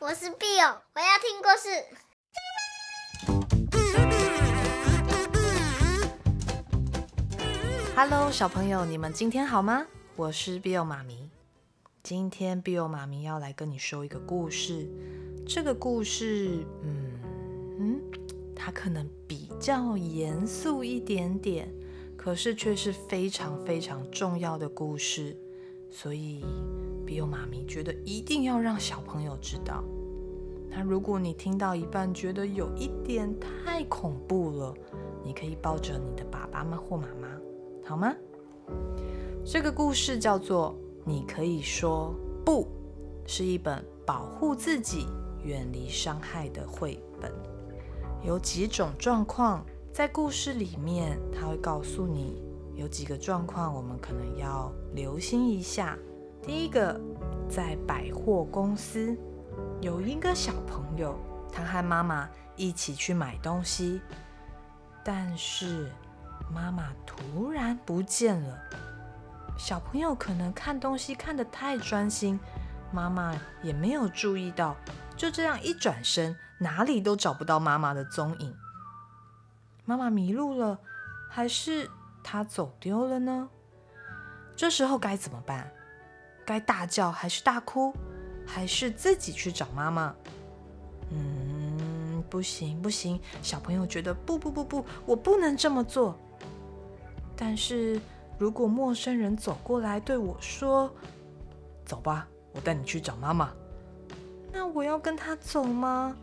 我是 Bill，我要听故事。Hello，小朋友，你们今天好吗？我是 Bill 妈咪。今天 Bill 妈咪要来跟你说一个故事。这个故事，嗯嗯，它可能比较严肃一点点，可是却是非常非常重要的故事。所以，Bill 妈咪觉得一定要让小朋友知道。那如果你听到一半觉得有一点太恐怖了，你可以抱着你的爸爸妈妈或妈妈，好吗？这个故事叫做《你可以说不》，是一本保护自己、远离伤害的绘本。有几种状况在故事里面，它会告诉你。有几个状况，我们可能要留心一下。第一个，在百货公司，有一个小朋友，他和妈妈一起去买东西，但是妈妈突然不见了。小朋友可能看东西看得太专心，妈妈也没有注意到，就这样一转身，哪里都找不到妈妈的踪影。妈妈迷路了，还是？他走丢了呢？这时候该怎么办？该大叫还是大哭？还是自己去找妈妈？嗯，不行不行，小朋友觉得不不不不，我不能这么做。但是如果陌生人走过来对我说：“走吧，我带你去找妈妈。”那我要跟他走吗？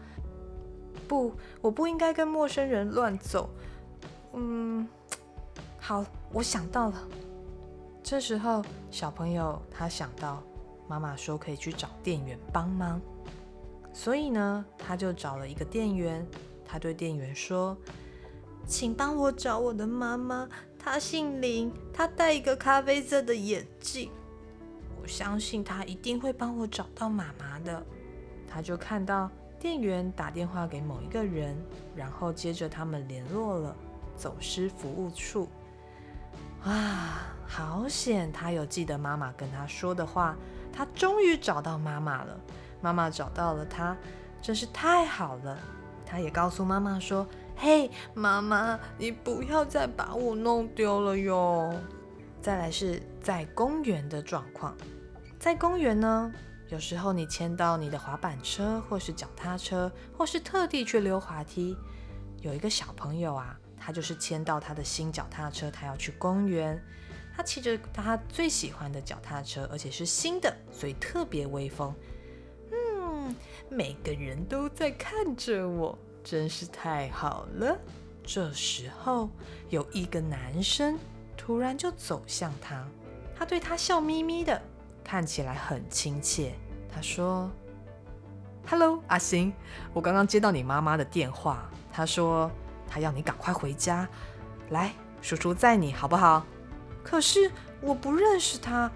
不，我不应该跟陌生人乱走。嗯。好，我想到了。这时候，小朋友他想到妈妈说可以去找店员帮忙，所以呢，他就找了一个店员。他对店员说：“请帮我找我的妈妈，她姓林，她戴一个咖啡色的眼镜。我相信她一定会帮我找到妈妈的。”他就看到店员打电话给某一个人，然后接着他们联络了走失服务处。啊，好险！他有记得妈妈跟他说的话，他终于找到妈妈了。妈妈找到了他，真是太好了。他也告诉妈妈说：“嘿，妈妈，你不要再把我弄丢了哟。”再来是在公园的状况，在公园呢，有时候你牵到你的滑板车，或是脚踏车，或是特地去溜滑梯，有一个小朋友啊。他就是牵到他的新脚踏车，他要去公园。他骑着他最喜欢的脚踏车，而且是新的，所以特别威风。嗯，每个人都在看着我，真是太好了。这时候，有一个男生突然就走向他，他对他笑眯眯的，看起来很亲切。他说：“Hello，阿星，我刚刚接到你妈妈的电话，他说。”他要你赶快回家，来，叔叔载你好不好？可是我不认识他。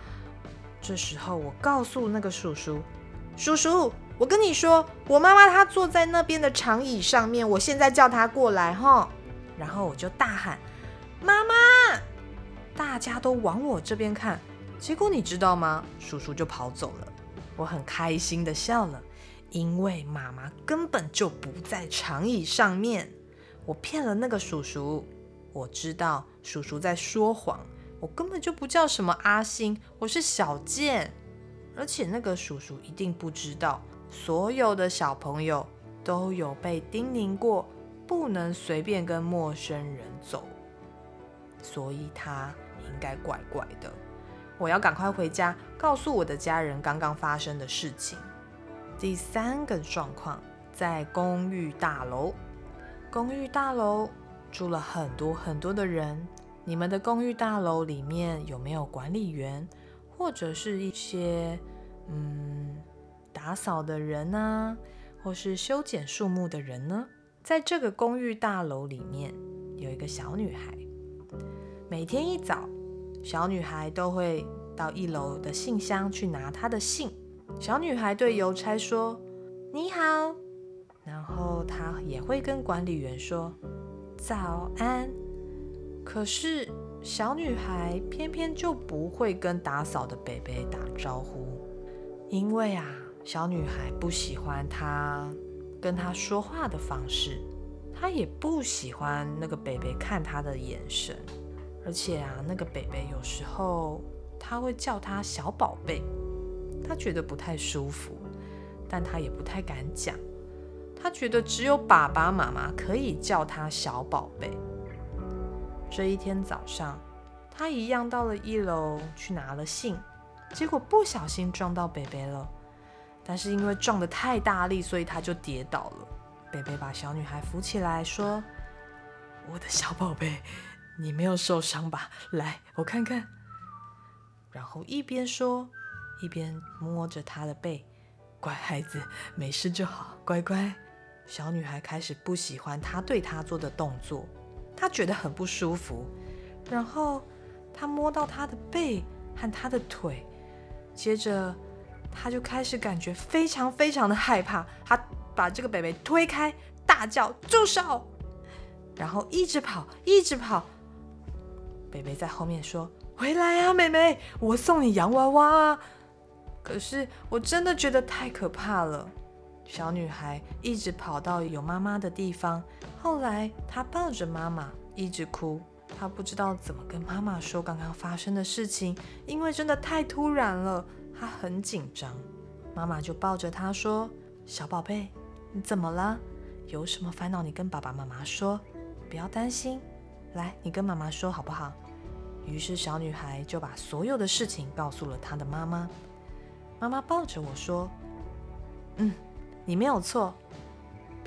这时候我告诉那个叔叔：“叔叔，我跟你说，我妈妈她坐在那边的长椅上面，我现在叫她过来哈。”然后我就大喊：“妈妈！”大家都往我这边看，结果你知道吗？叔叔就跑走了。我很开心地笑了，因为妈妈根本就不在长椅上面。我骗了那个叔叔，我知道叔叔在说谎，我根本就不叫什么阿星，我是小健，而且那个叔叔一定不知道，所有的小朋友都有被叮咛过，不能随便跟陌生人走，所以他应该怪怪的。我要赶快回家，告诉我的家人刚刚发生的事情。第三个状况，在公寓大楼。公寓大楼住了很多很多的人，你们的公寓大楼里面有没有管理员，或者是一些嗯打扫的人啊，或是修剪树木的人呢？在这个公寓大楼里面有一个小女孩，每天一早，小女孩都会到一楼的信箱去拿她的信。小女孩对邮差说：“你好。”然后她也会跟管理员说早安，可是小女孩偏偏就不会跟打扫的北北打招呼，因为啊，小女孩不喜欢他跟她说话的方式，她也不喜欢那个北北看她的眼神，而且啊，那个北北有时候他会叫她小宝贝，她觉得不太舒服，但她也不太敢讲，她觉得只有爸爸妈妈可以叫她小宝贝。这一天早上，他一样到了一楼去拿了信，结果不小心撞到北北了。但是因为撞得太大力，所以他就跌倒了。北北把小女孩扶起来，说：“我的小宝贝，你没有受伤吧？来，我看看。”然后一边说，一边摸着她的背：“乖孩子，没事就好，乖乖。”小女孩开始不喜欢他对她做的动作，他觉得很不舒服。然后他摸到他的背和他的腿，接着。他就开始感觉非常非常的害怕，他把这个北北推开，大叫住手，然后一直跑，一直跑。北北在后面说：“回来啊，妹妹，我送你洋娃娃啊。”可是我真的觉得太可怕了。小女孩一直跑到有妈妈的地方，后来她抱着妈妈一直哭，她不知道怎么跟妈妈说刚刚发生的事情，因为真的太突然了。他很紧张，妈妈就抱着他说：“小宝贝，你怎么了？有什么烦恼你跟爸爸妈妈说，不要担心。来，你跟妈妈说好不好？”于是小女孩就把所有的事情告诉了她的妈妈。妈妈抱着我说：“嗯，你没有错，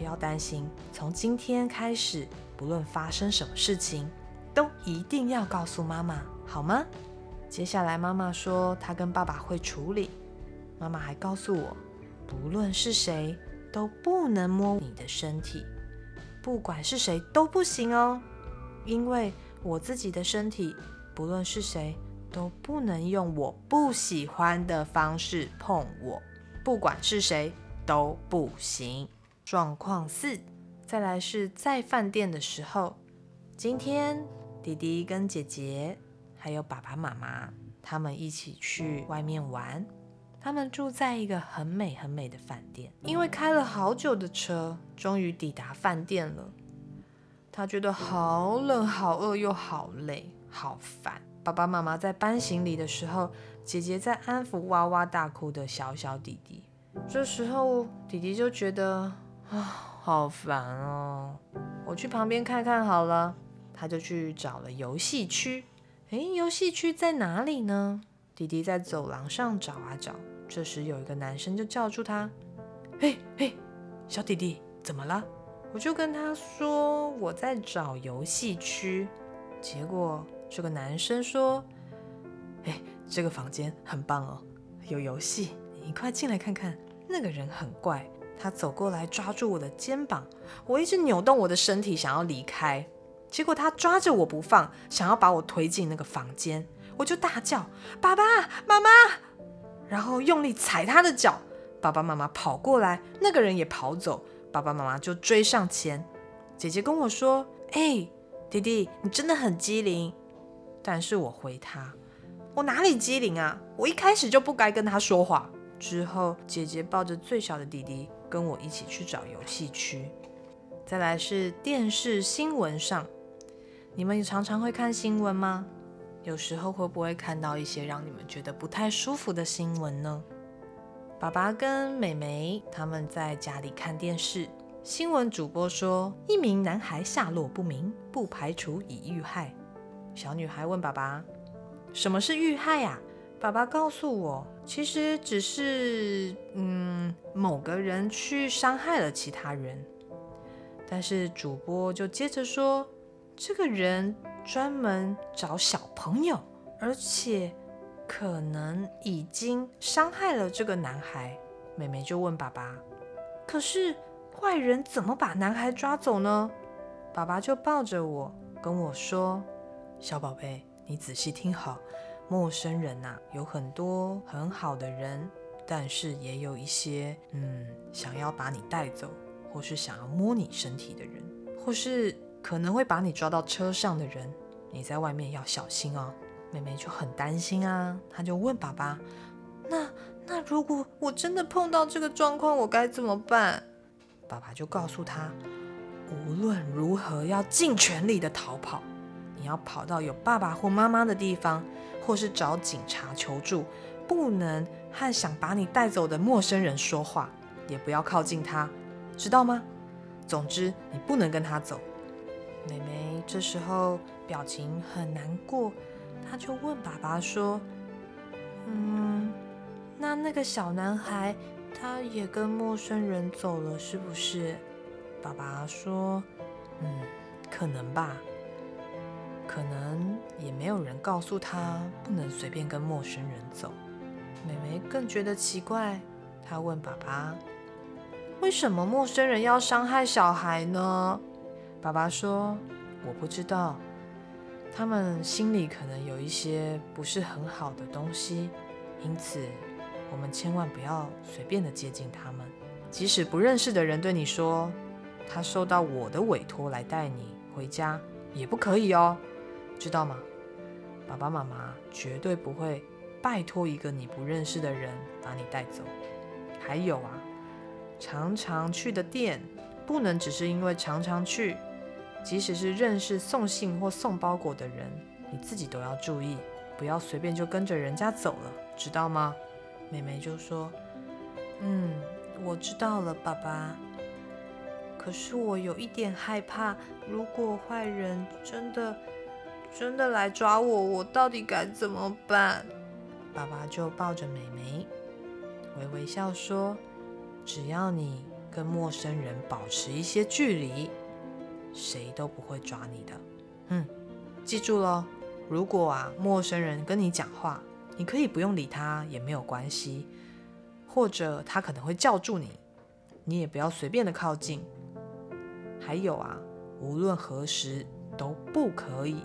不要担心。从今天开始，不论发生什么事情，都一定要告诉妈妈，好吗？”接下来，妈妈说她跟爸爸会处理。妈妈还告诉我，不论是谁都不能摸你的身体，不管是谁都不行哦。因为我自己的身体，不论是谁都不能用我不喜欢的方式碰我，不管是谁都不行。状况四，再来是在饭店的时候，今天弟弟跟姐姐。还有爸爸妈妈，他们一起去外面玩。他们住在一个很美很美的饭店，因为开了好久的车，终于抵达饭店了。他觉得好冷、好饿又好累、好烦。爸爸妈妈在搬行李的时候，姐姐在安抚哇哇大哭的小小弟弟。这时候，弟弟就觉得啊，好烦哦，我去旁边看看好了。他就去找了游戏区。哎，游戏区在哪里呢？弟弟在走廊上找啊找。这时有一个男生就叫住他：“嘿，嘿，小弟弟，怎么了？”我就跟他说：“我在找游戏区。”结果这个男生说：“哎，这个房间很棒哦，有游戏，你快进来看看。”那个人很怪，他走过来抓住我的肩膀，我一直扭动我的身体想要离开。结果他抓着我不放，想要把我推进那个房间，我就大叫：“爸爸妈妈！”然后用力踩他的脚。爸爸妈妈跑过来，那个人也跑走，爸爸妈妈就追上前。姐姐跟我说：“哎，弟弟，你真的很机灵。”但是我回他：“我哪里机灵啊？我一开始就不该跟他说话。”之后，姐姐抱着最小的弟弟跟我一起去找游戏区。再来是电视新闻上。你们也常常会看新闻吗？有时候会不会看到一些让你们觉得不太舒服的新闻呢？爸爸跟妹妹他们在家里看电视，新闻主播说一名男孩下落不明，不排除已遇害。小女孩问爸爸：“什么是遇害呀？”爸爸告诉我：“其实只是嗯，某个人去伤害了其他人。”但是主播就接着说。这个人专门找小朋友，而且可能已经伤害了这个男孩。妹妹就问爸爸：“可是坏人怎么把男孩抓走呢？”爸爸就抱着我跟我说：“小宝贝，你仔细听好，陌生人呐，有很多很好的人，但是也有一些嗯，想要把你带走，或是想要摸你身体的人，或是……”可能会把你抓到车上的人，你在外面要小心哦。妹妹就很担心啊，她就问爸爸：“那那如果我真的碰到这个状况，我该怎么办？”爸爸就告诉她：“无论如何，要尽全力的逃跑。你要跑到有爸爸或妈妈的地方，或是找警察求助。不能和想把你带走的陌生人说话，也不要靠近他，知道吗？总之，你不能跟他走。”妹妹这时候表情很难过，她就问爸爸说：“嗯，那那个小男孩？”他也跟陌生人走了，是不是？爸爸说：“嗯，可能吧。可能也没有人告诉他不能随便跟陌生人走。”妹妹更觉得奇怪，她问爸爸：“为什么陌生人要伤害小孩呢？”爸爸说：“我不知道，他们心里可能有一些不是很好的东西，因此。”我们千万不要随便的接近他们，即使不认识的人对你说他受到我的委托来带你回家，也不可以哦，知道吗？爸爸妈妈绝对不会拜托一个你不认识的人把你带走。还有啊，常常去的店不能只是因为常常去，即使是认识送信或送包裹的人，你自己都要注意，不要随便就跟着人家走了，知道吗？妹妹就说：“嗯，我知道了，爸爸。可是我有一点害怕，如果坏人真的真的来抓我，我到底该怎么办？”爸爸就抱着妹妹，微微笑说：“只要你跟陌生人保持一些距离，谁都不会抓你的。嗯，记住喽，如果啊，陌生人跟你讲话。”你可以不用理他也没有关系，或者他可能会叫住你，你也不要随便的靠近。还有啊，无论何时都不可以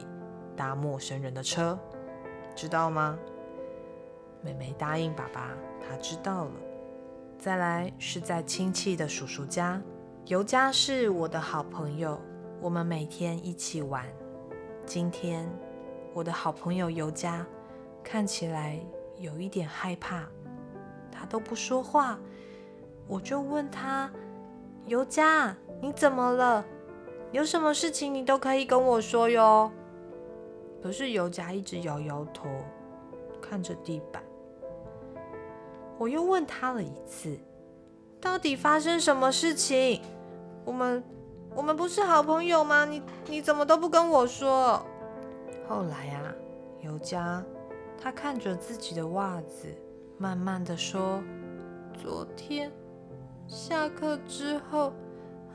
搭陌生人的车，知道吗？妹妹答应爸爸，她知道了。再来是在亲戚的叔叔家，尤佳是我的好朋友，我们每天一起玩。今天我的好朋友尤佳。看起来有一点害怕，他都不说话。我就问他：“尤佳，你怎么了？有什么事情你都可以跟我说哟。”可是尤佳一直摇摇头，看着地板。我又问他了一次：“到底发生什么事情？我们我们不是好朋友吗？你你怎么都不跟我说？”后来啊，尤佳。他看着自己的袜子，慢慢的说：“昨天下课之后，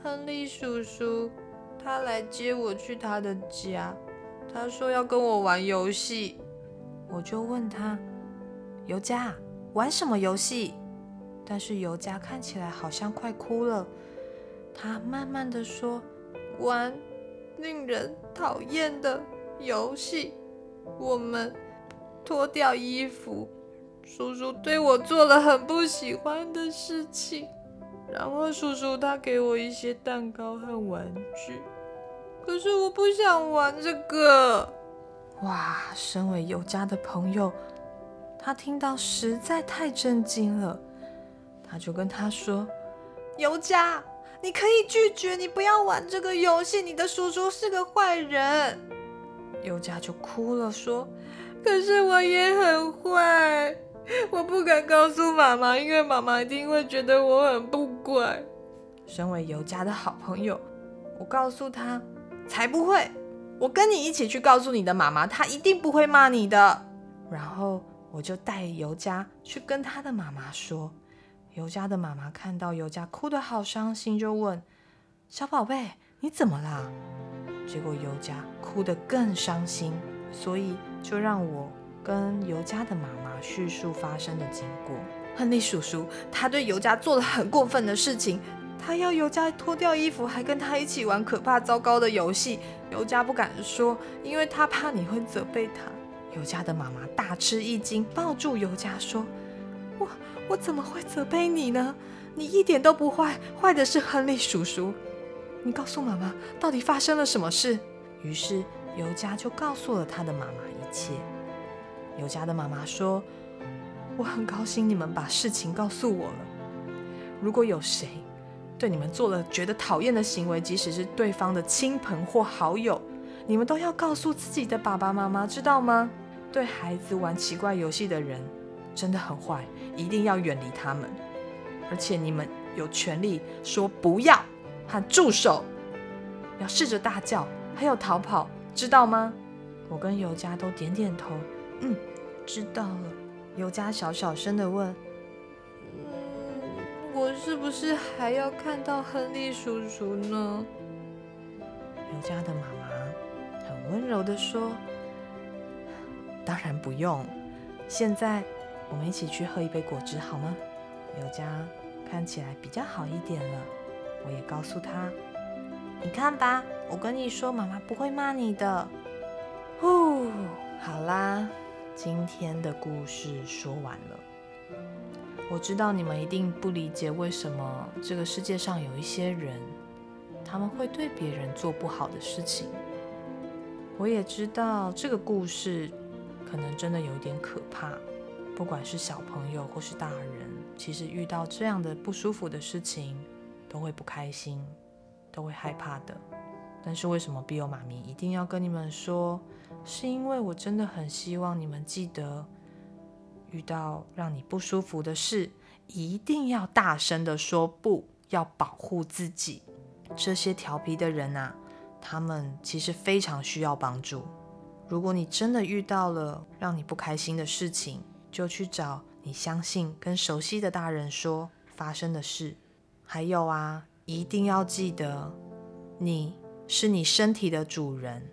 亨利叔叔他来接我去他的家，他说要跟我玩游戏。我就问他，尤佳，玩什么游戏？但是尤佳看起来好像快哭了。他慢慢的说，玩令人讨厌的游戏。我们。”脱掉衣服，叔叔对我做了很不喜欢的事情，然后叔叔他给我一些蛋糕和玩具，可是我不想玩这个。哇，身为尤佳的朋友，他听到实在太震惊了，他就跟他说：“尤佳，你可以拒绝，你不要玩这个游戏，你的叔叔是个坏人。”尤佳就哭了，说。可是我也很坏，我不敢告诉妈妈，因为妈妈一定会觉得我很不乖。身为尤佳的好朋友，我告诉他，才不会，我跟你一起去告诉你的妈妈，她一定不会骂你的。然后我就带尤佳去跟他的妈妈说。尤佳的妈妈看到尤佳哭得好伤心，就问：“小宝贝，你怎么啦？”结果尤佳哭得更伤心。所以就让我跟尤佳的妈妈叙述发生的经过。亨利叔叔他对尤佳做了很过分的事情，他要尤佳脱掉衣服，还跟他一起玩可怕糟糕的游戏。尤佳不敢说，因为他怕你会责备他。尤佳的妈妈大吃一惊，抱住尤佳说：“我我怎么会责备你呢？你一点都不坏，坏的是亨利叔叔。你告诉妈妈，到底发生了什么事？”于是。尤佳就告诉了他的妈妈一切。尤佳的妈妈说：“我很高兴你们把事情告诉我了。如果有谁对你们做了觉得讨厌的行为，即使是对方的亲朋或好友，你们都要告诉自己的爸爸妈妈，知道吗？对孩子玩奇怪游戏的人真的很坏，一定要远离他们。而且你们有权利说不要喊住手，要试着大叫，还有逃跑，知道吗？我跟尤佳都点点头，嗯，知道了。尤佳小小声的问：“，我是不是还要看到亨利叔叔呢？”尤佳的妈妈很温柔的说：“当然不用，现在我们一起去喝一杯果汁好吗？”尤佳看起来比较好一点了。我也告诉他：“你看吧，我跟你说，妈妈不会骂你的。”呼，好啦。今天的故事说完了。我知道你们一定不理解为什么这个世界上有一些人，他们会对别人做不好的事情。我也知道这个故事可能真的有点可怕。不管是小朋友或是大人，其实遇到这样的不舒服的事情，都会不开心，都会害怕的。但是为什么比欧妈咪一定要跟你们说？是因为我真的很希望你们记得，遇到让你不舒服的事，一定要大声的说不，要保护自己。这些调皮的人啊，他们其实非常需要帮助。如果你真的遇到了让你不开心的事情，就去找你相信跟熟悉的大人说发生的事。还有啊，一定要记得，你是你身体的主人，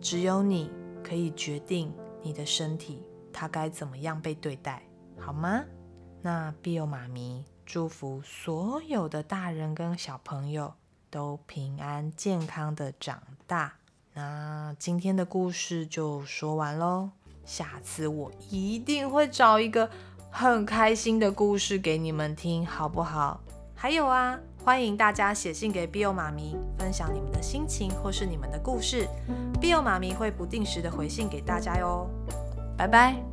只有你。可以决定你的身体，他该怎么样被对待，好吗？那比欧妈咪祝福所有的大人跟小朋友都平安健康的长大。那今天的故事就说完喽，下次我一定会找一个很开心的故事给你们听，好不好？还有啊。欢迎大家写信给比欧妈咪，分享你们的心情或是你们的故事，比欧妈咪会不定时的回信给大家哟。拜拜。